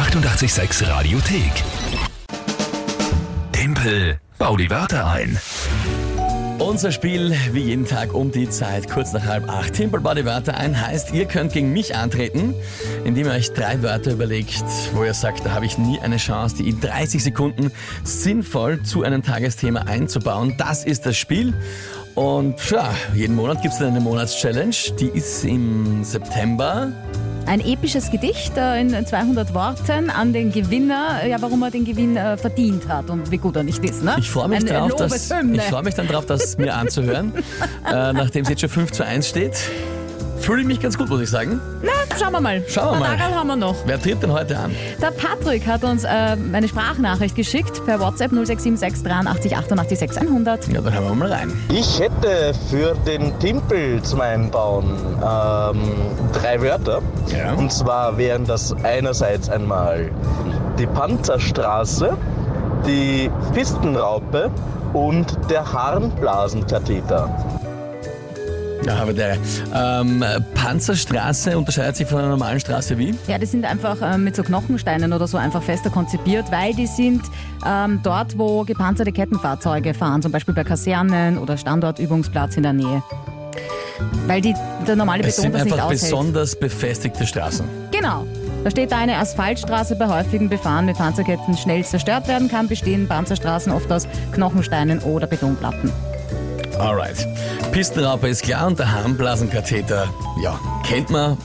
886 Radiothek. Tempel, bau die Wörter ein. Unser Spiel wie jeden Tag um die Zeit, kurz nach halb acht. Timpel Body Wörter ein heißt, ihr könnt gegen mich antreten, indem ihr euch drei Wörter überlegt, wo ihr sagt, da habe ich nie eine Chance, die in 30 Sekunden sinnvoll zu einem Tagesthema einzubauen. Das ist das Spiel. Und ja, jeden Monat gibt es eine Monatschallenge. Die ist im September. Ein episches Gedicht äh, in 200 Worten an den Gewinner, ja, warum er den Gewinn äh, verdient hat und wie gut er nicht ist. Ne? Ich freue mich, Eine drauf, dass, Lobeshymne. ich freu mich dann darauf, das mir anzuhören, äh, nachdem es jetzt schon 5 zu 1 steht. Fühle ich mich ganz gut, muss ich sagen. Na, schauen wir mal. Schauen wir mal. Tagerl haben wir noch. Wer tritt denn heute an? Der Patrick hat uns äh, eine Sprachnachricht geschickt per WhatsApp 0676 83 88 6100. Ja, dann hören wir mal rein. Ich hätte für den Timpel zum Einbauen ähm, drei Wörter. Ja. Und zwar wären das einerseits einmal die Panzerstraße, die Pistenraupe und der Harnblasenkatheter. Ja, aber der ähm, Panzerstraße unterscheidet sich von einer normalen Straße wie? Ja, die sind einfach äh, mit so Knochensteinen oder so einfach fester konzipiert, weil die sind ähm, dort, wo gepanzerte Kettenfahrzeuge fahren, zum Beispiel bei Kasernen oder Standortübungsplatz in der Nähe. Weil die, der normale Es Beton sind das nicht einfach aushält. besonders befestigte Straßen. Genau. Da steht eine Asphaltstraße bei häufigem Befahren mit Panzerketten schnell zerstört werden kann, bestehen Panzerstraßen oft aus Knochensteinen oder Betonplatten. Alright. Pistenraupe ist klar und der Harnblasenkatheter, ja, kennt man.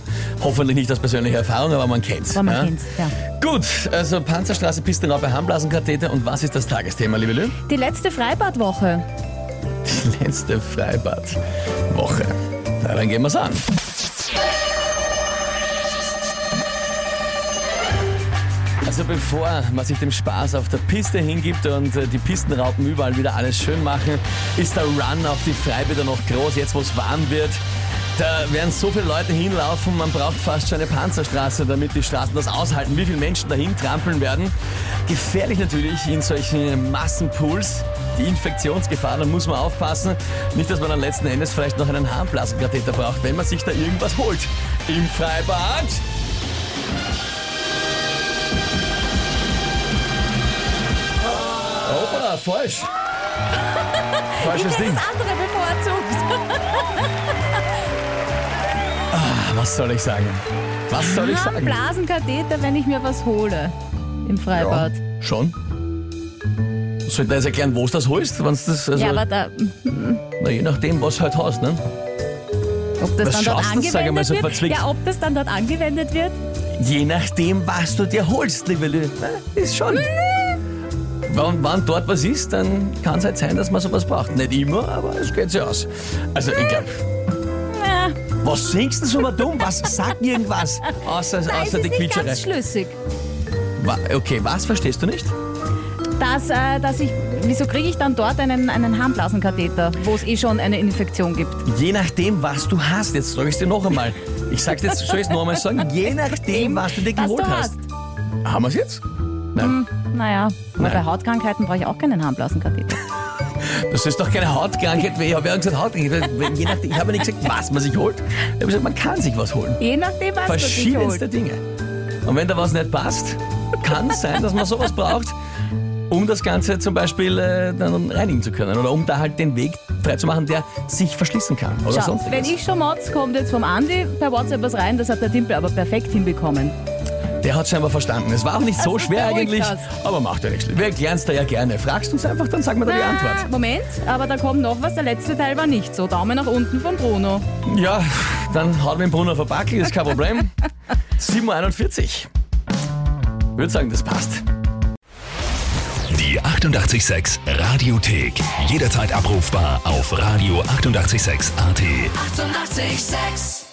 Hoffentlich nicht aus persönlicher Erfahrung, aber man kennt's. Aber man ja? kennt's, ja. Gut, also Panzerstraße, Pistenraupe, Harnblasenkatheter und was ist das Tagesthema, liebe Lü? Die letzte Freibadwoche. Die letzte Freibadwoche. Na, dann gehen wir's an. Also bevor man sich dem Spaß auf der Piste hingibt und äh, die Pistenraupen überall wieder alles schön machen, ist der Run auf die Freibäder noch groß, jetzt wo es warm wird. Da werden so viele Leute hinlaufen, man braucht fast schon eine Panzerstraße, damit die Straßen das aushalten, wie viele Menschen dahin trampeln werden. Gefährlich natürlich in solchen Massenpools. Die Infektionsgefahr, da muss man aufpassen. Nicht, dass man dann letzten Endes vielleicht noch einen Harnblasenkatheter braucht, wenn man sich da irgendwas holt. Im Freibad. Falsch. Falsches Ding. Das andere bevorzugt. Was soll ich sagen? Was soll ich sagen? Blasenkatheter, wenn ich mir was hole im Freibad. Ja, schon. Soll ich dir jetzt erklären, wo du das holst? Wenn's das, also, Ja, aber da, na, je nachdem, was du halt hast. Ne? ob das Was dann dort angewendet so wird? verzwickt? Ja, ob das dann dort angewendet wird? Je nachdem, was du dir holst, liebe Lü. Na, Ist schon. Wenn, wenn dort was ist, dann kann es halt sein, dass man sowas braucht. Nicht immer, aber es geht sich aus. Also, ich glaube. Ja, Was singst du so mal dumm? Was sag irgendwas? Außer, nein, es außer die Quietscherei. ganz schlüssig. Wa- Okay, was verstehst du nicht? Dass, äh, dass ich, wieso kriege ich dann dort einen, einen Harnblasenkatheter, wo es eh schon eine Infektion gibt? Je nachdem, was du hast. Jetzt sag ich dir noch einmal. Ich sag's jetzt, soll ich es noch einmal sagen? Je nachdem, was du dir Was geholt du hast. Haben wir es jetzt? Nein. Naja, aber Nein. bei Hautkrankheiten brauche ich auch keinen Harnblasenkatheter. Das ist doch keine Hautkrankheit. Ich habe ja gesagt, Hautkrankheit. Wenn- Je nachdem, ich habe ja nicht gesagt, was man sich holt. Ich habe gesagt, man kann sich was holen. Je nachdem, was dich Verschiedenste holst. Dinge. Und wenn da was nicht passt, kann es sein, dass man sowas braucht, um das Ganze zum Beispiel äh, dann reinigen zu können. Oder um da halt den Weg freizumachen, der sich verschließen kann. Oder Schau, sonstiges. wenn ich schon motz, kommt jetzt vom Andi per WhatsApp was rein, das hat der Timpel aber perfekt hinbekommen. Der hat scheinbar verstanden. Es war auch nicht so Das schwer eigentlich, das. aber macht ja nichts. Wir erklären es da ja gerne. Fragst du uns einfach, dann sagen wir dir die Antwort. Moment, aber da kommt noch was. Der letzte Teil war nicht so. Daumen nach unten von Bruno. Ja, dann haut mir den Backel, ist kein Problem. 7.41 Uhr. Ich würde sagen, das passt. Die 886 Radiothek. Jederzeit abrufbar auf radio886.at. 886! 886